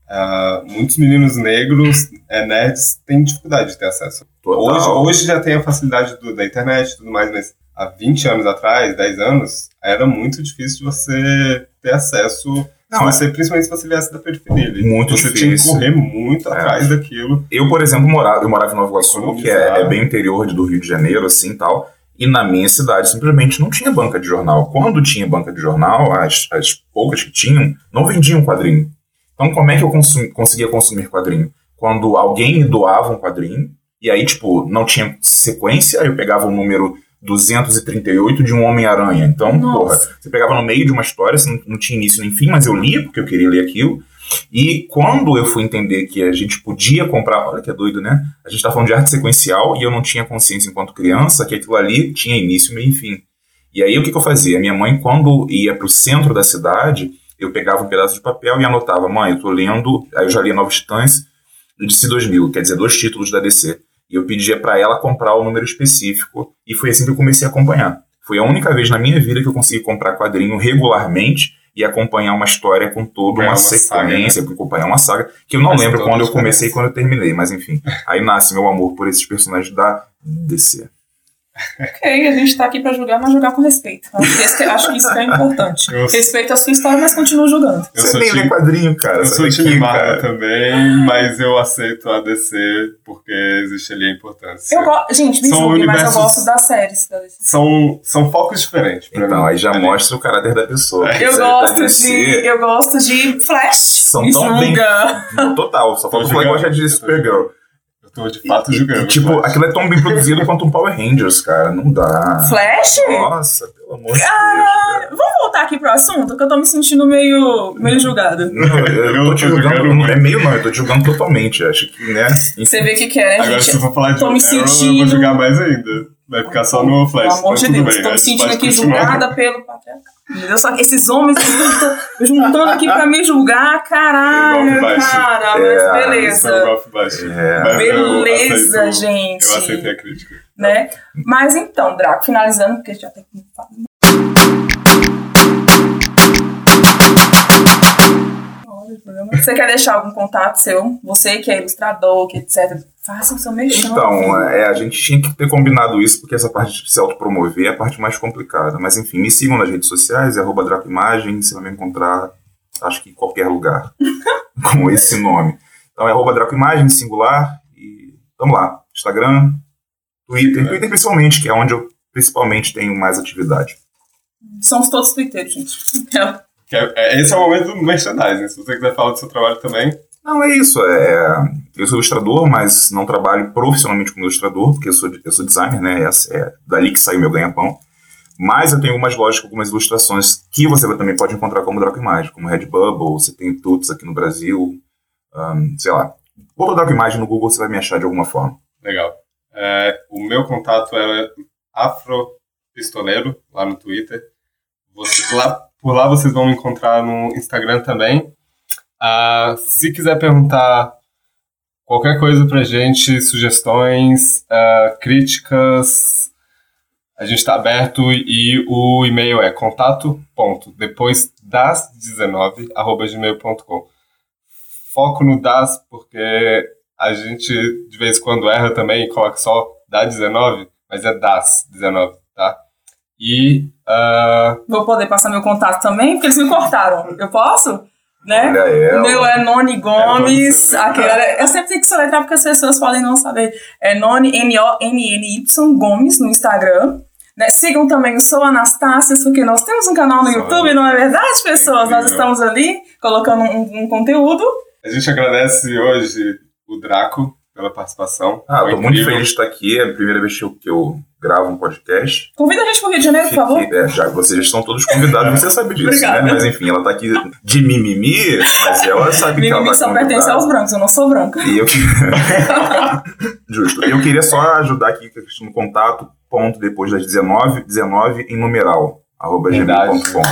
Speaker 2: ah, muitos meninos negros, é, nerds, têm dificuldade de ter acesso. Hoje,
Speaker 3: Total.
Speaker 2: hoje já tem a facilidade do- da internet e tudo mais, mas há 20 anos atrás, 10 anos, era muito difícil de você ter acesso,
Speaker 3: Não,
Speaker 2: se
Speaker 3: é-
Speaker 2: você, principalmente se você viesse da periferia.
Speaker 3: Muito
Speaker 2: você tinha que
Speaker 3: difícil.
Speaker 2: correr muito
Speaker 3: É.
Speaker 2: atrás daquilo.
Speaker 3: Eu, por exemplo, morava, eu morava em Nova Iguaçu, que é,
Speaker 2: Economizar.
Speaker 3: é bem interior do Rio de Janeiro, assim e tal. E na minha cidade simplesmente não tinha banca de jornal. Quando tinha banca de jornal, as, as poucas que tinham, não vendiam quadrinho. Então, como é que eu consumi- conseguia consumir quadrinho? Quando alguém me doava um quadrinho, e aí, tipo, não tinha sequência, aí eu pegava o número 238 de um Homem-Aranha. Então,
Speaker 1: Nossa.
Speaker 3: porra, você pegava no meio de uma história, você não, não tinha início nem fim, mas eu lia porque eu queria ler aquilo. E quando eu fui entender que a gente podia comprar, olha que é doido, né? A gente tá falando de arte sequencial e eu não tinha consciência enquanto criança que aquilo ali tinha início, meio e fim. E aí o que, que eu fazia? Minha mãe, quando ia pro centro da cidade, eu pegava um pedaço de papel e anotava, mãe, eu tô lendo, aí eu já lia Nova Titãs do DC 2000, quer dizer, dois títulos da DC. E eu pedia para ela comprar o número específico e foi assim que eu comecei a acompanhar. Foi a única vez na minha vida que eu consegui comprar quadrinho regularmente e acompanhar uma história com toda
Speaker 2: É
Speaker 3: uma,
Speaker 2: uma saga,
Speaker 3: sequência, acompanhar uma saga, que eu não
Speaker 2: Faz
Speaker 3: lembro quando eu comecei e quando eu terminei, mas enfim. Aí nasce meu amor por esses personagens da DC.
Speaker 1: Ok, a gente tá aqui pra julgar, mas julgar com respeito. Acho que, esse- acho que isso que é importante.
Speaker 2: Eu-
Speaker 1: Respeito a sua história, mas continua julgando.
Speaker 2: Eu
Speaker 3: Você
Speaker 2: sou
Speaker 3: nem
Speaker 2: time-
Speaker 3: lê quadrinho, cara.
Speaker 2: Eu sou time Marvel também, mas eu aceito a DC porque existe ali a importância.
Speaker 1: Eu gosto. Gente, me
Speaker 2: São
Speaker 1: julguem, mas eu
Speaker 2: universos-
Speaker 1: gosto das séries. da DC.
Speaker 2: São, são focos diferentes. pra
Speaker 3: Então,
Speaker 2: mim.
Speaker 3: aí já
Speaker 2: Ali.
Speaker 3: mostra o caráter da pessoa.
Speaker 2: É.
Speaker 1: Eu
Speaker 3: da
Speaker 1: gosto
Speaker 3: DC
Speaker 1: de. Eu gosto de Flash.
Speaker 3: São
Speaker 1: me
Speaker 3: tão bem-. Total, só falta que
Speaker 2: julgando.
Speaker 3: gosta de Supergirl.
Speaker 2: Eu tô de fato julgando.
Speaker 3: E, tipo,
Speaker 2: Flash.
Speaker 3: aquilo é tão bem produzido quanto um Power Rangers, cara. Não dá.
Speaker 1: Flash?
Speaker 3: Nossa, pelo amor de Deus,
Speaker 1: Ah,
Speaker 3: cara.
Speaker 1: vamos voltar aqui pro assunto, que eu tô me sentindo meio, meio julgada.
Speaker 3: Não, eu, eu
Speaker 2: Eu
Speaker 3: tô te julgando.
Speaker 2: julgando
Speaker 3: não é meio não, eu tô te julgando totalmente. Acho que, né?
Speaker 1: Você vê que quer, né,
Speaker 2: Agora, se
Speaker 1: gente?
Speaker 2: for falar de
Speaker 1: tô me
Speaker 2: Arrow, eu vou
Speaker 1: sentindo-
Speaker 2: julgar mais ainda. Vai ficar só no Flash.
Speaker 1: Pelo amor de Deus,
Speaker 2: bem,
Speaker 1: tô me
Speaker 2: gente
Speaker 1: sentindo aqui julgada pelo patriarcado. Deus, só que esses homens juntando, juntando aqui pra me julgar, caralho,
Speaker 2: Golpe baixo.
Speaker 1: cara,
Speaker 3: É,
Speaker 1: mas
Speaker 2: é um
Speaker 1: beleza.
Speaker 2: golpe baixo.
Speaker 3: É.
Speaker 2: Mas eu
Speaker 1: Beleza,
Speaker 2: aceito-
Speaker 1: gente.
Speaker 2: Eu aceitei a crítica.
Speaker 1: Né? Mas então, Draco, finalizando, porque já tem que Você quer deixar algum contato seu? Você que é ilustrador, que etc. Faça o seu mexão.
Speaker 3: Então, é, a gente tinha que ter combinado isso, porque essa parte de se autopromover é a parte mais complicada. Mas enfim, me sigam nas redes sociais, é arroba Dracoimagem, você vai me encontrar, acho que em qualquer lugar, com esse nome. Então é arroba Dracoimagem, singular, e vamos lá. Instagram, Twitter, Twitter principalmente, que é onde eu principalmente tenho mais atividade.
Speaker 1: Somos todos twitteiros, gente. É.
Speaker 2: É- é- esse é o momento do merchandising. Se você quiser falar do seu trabalho também,
Speaker 3: Não, é isso. É, eu sou ilustrador, mas não trabalho profissionalmente como ilustrador, porque eu sou, eu sou designer, né? É, é dali que sai o meu ganha-pão. Mas eu tenho algumas lojas com algumas ilustrações que você também pode encontrar como Draco Imagem, como Redbubble, você tem Tuts aqui no Brasil, ahn, sei lá. Bota Draco Imagem no Google, você vai me achar de alguma forma.
Speaker 2: legal. É, o meu contato é Afropistoleiro, lá no Twitter. Você- lá, por lá vocês vão me encontrar no Instagram também. Ah, se quiser perguntar qualquer coisa pra gente, sugestões, ah, críticas, a gente está aberto e o e-mail é contato ponto, depois das 19 arroba gmail.com. Foco no das porque a gente de vez em quando erra também e coloca só da 19, mas é das 19, tá? E ah,
Speaker 1: Vou poder passar meu contato também, porque eles me cortaram. Eu posso? Né? O meu é Noni Gomes.
Speaker 2: É,
Speaker 1: aquela, eu sempre tenho que soletrar porque as pessoas podem não saber. É Noni, N-O-N-N-Y Gomes no Instagram. Né? Sigam também o Sou Anastácia, porque nós temos um canal no
Speaker 2: Sou
Speaker 1: YouTube, não é verdade, pessoas? Nós
Speaker 2: Incrível.
Speaker 1: estamos ali colocando um, um conteúdo.
Speaker 2: a gente agradece hoje o Draco pela participação.
Speaker 3: Ah, tô muito feliz de estar aqui, é a primeira vez que eu, que eu gravo um podcast.
Speaker 1: Convida a gente pro Rio de Janeiro, por favor.
Speaker 3: Fique- é, já, vocês estão todos convidados, você sabe disso,
Speaker 1: Obrigada.
Speaker 3: né? Mas enfim, ela tá aqui de mimimi, mas ela sabe que ela
Speaker 1: Mimimi
Speaker 3: tá
Speaker 1: só pertence aos brancos, eu não sou branca.
Speaker 3: E eu Justo. Eu queria só ajudar aqui com a questão do contato, ponto depois das 19, 19 em numeral, arroba gmail.com.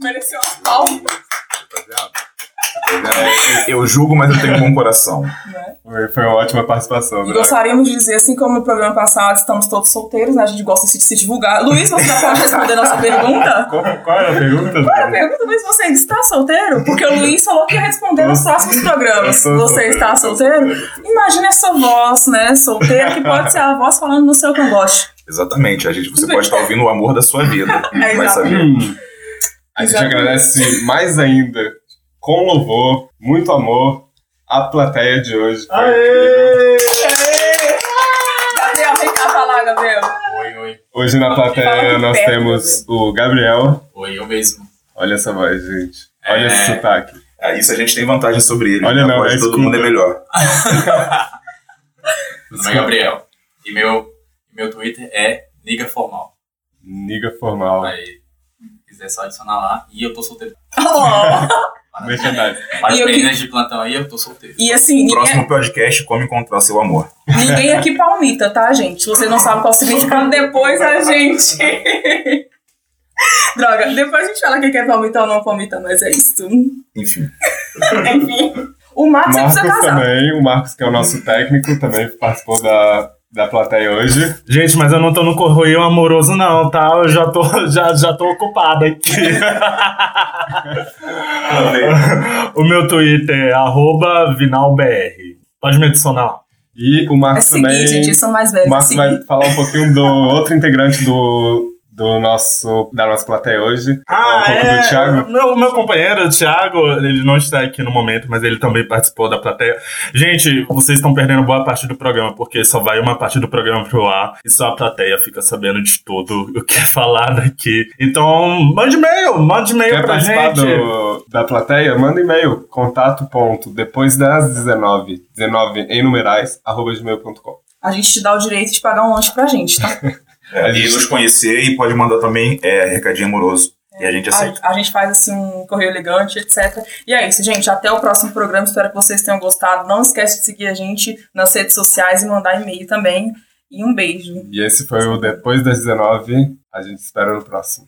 Speaker 1: Mereceu um palmo.
Speaker 3: Eu julgo, mas eu tenho um bom coração.
Speaker 1: né?
Speaker 2: Foi, uma ótima participação.
Speaker 1: E
Speaker 2: né?
Speaker 1: gostaríamos de dizer, assim como no programa passado, estamos todos solteiros, né? A gente gosta de se divulgar. Luiz, você já pode responder a nossa pergunta?
Speaker 2: Qual, qual era a pergunta?
Speaker 1: Qual é a pergunta, Luiz? Você ainda está solteiro? Porque o Luiz falou que ia responder nos próximos programas. Você
Speaker 2: solteiro,
Speaker 1: está solteiro? Imagina essa voz, né? Solteira, que pode ser a voz falando no seu cangote.
Speaker 3: Exatamente. A gente, você pode estar ouvindo o amor da sua vida.
Speaker 1: É,
Speaker 3: Vai saber.
Speaker 2: Hum. A gente
Speaker 1: Exatamente.
Speaker 2: agradece mais ainda, com louvor, muito amor, a plateia de hoje. Foi incrível.
Speaker 4: Aê!
Speaker 1: Gabriel, vem cá falar, Gabriel.
Speaker 5: Oi, oi.
Speaker 2: Hoje na plateia nós
Speaker 1: perto,
Speaker 2: temos o Gabriel.
Speaker 5: Oi, eu mesmo.
Speaker 2: Olha essa voz, gente. Olha
Speaker 5: É.
Speaker 2: esse sotaque.
Speaker 3: Ah, isso a gente tem vantagem sobre ele.
Speaker 2: Olha,
Speaker 3: A
Speaker 2: não,
Speaker 3: voz
Speaker 2: é
Speaker 3: de todo
Speaker 2: escuta.
Speaker 3: mundo é melhor.
Speaker 5: Meu nome é Gabriel. E meu, meu Twitter é Niga Formal.
Speaker 2: Niga formal.
Speaker 5: Aí, se quiser só adicionar lá. E eu tô solteiro.
Speaker 1: Oh.
Speaker 2: Merchandise.
Speaker 5: para as
Speaker 1: eu que-
Speaker 5: meninas de plantão aí, eu tô solteiro.
Speaker 1: E assim, ninguém,
Speaker 3: Próximo podcast, como encontrar seu amor.
Speaker 1: ninguém aqui palmita, tá, gente? Se vocês não sabem qual o significado, depois a gente. Droga, depois a gente fala quem quer palmita ou não palmita, mas é isso.
Speaker 3: Enfim.
Speaker 1: Enfim. O Marcos sempre
Speaker 2: Marcos
Speaker 1: casar.
Speaker 2: também, o Marcos que é o nosso técnico, também participou da, da plateia hoje.
Speaker 6: Gente, mas eu não tô no correio amoroso, não, tá? Eu já tô, já, já tô ocupada aqui. o meu Twitter é arroba vinalbr. Pode me adicionar.
Speaker 2: E o
Speaker 1: É
Speaker 2: Marcos
Speaker 1: seguir,
Speaker 2: também.
Speaker 1: gente, eles são mais
Speaker 2: O
Speaker 1: velhos. É
Speaker 2: Marcos vai falar um pouquinho do outro integrante do, do nosso, da nossa plateia hoje. falar um pouco do Thiago.
Speaker 6: Meu, meu companheiro, o Thiago, ele não está aqui no momento, mas ele também participou da plateia. Gente, vocês estão perdendo boa parte do programa, porque só vai uma parte do programa pro ar e só a plateia fica sabendo de tudo o que é falado aqui. Então, mande e-mail, mande e-mail
Speaker 2: Quer
Speaker 6: pra gente.
Speaker 2: do, da plateia? Manda e-mail, contato ponto, depois das 19, 19 em numerais, arroba gmail.com.
Speaker 1: A gente te dá o direito de pagar um lanche pra gente, tá?
Speaker 3: É, e nos conhecer e pode mandar também é, recadinho amoroso. E a gente aceita.
Speaker 1: A, a gente faz assim um correio elegante, etc. E é isso, gente. Até o próximo programa. Espero que vocês tenham gostado. Não esquece de seguir a gente nas redes sociais e mandar e-mail também. E um beijo.
Speaker 2: E esse foi o Depois das 19. A gente espera no próximo.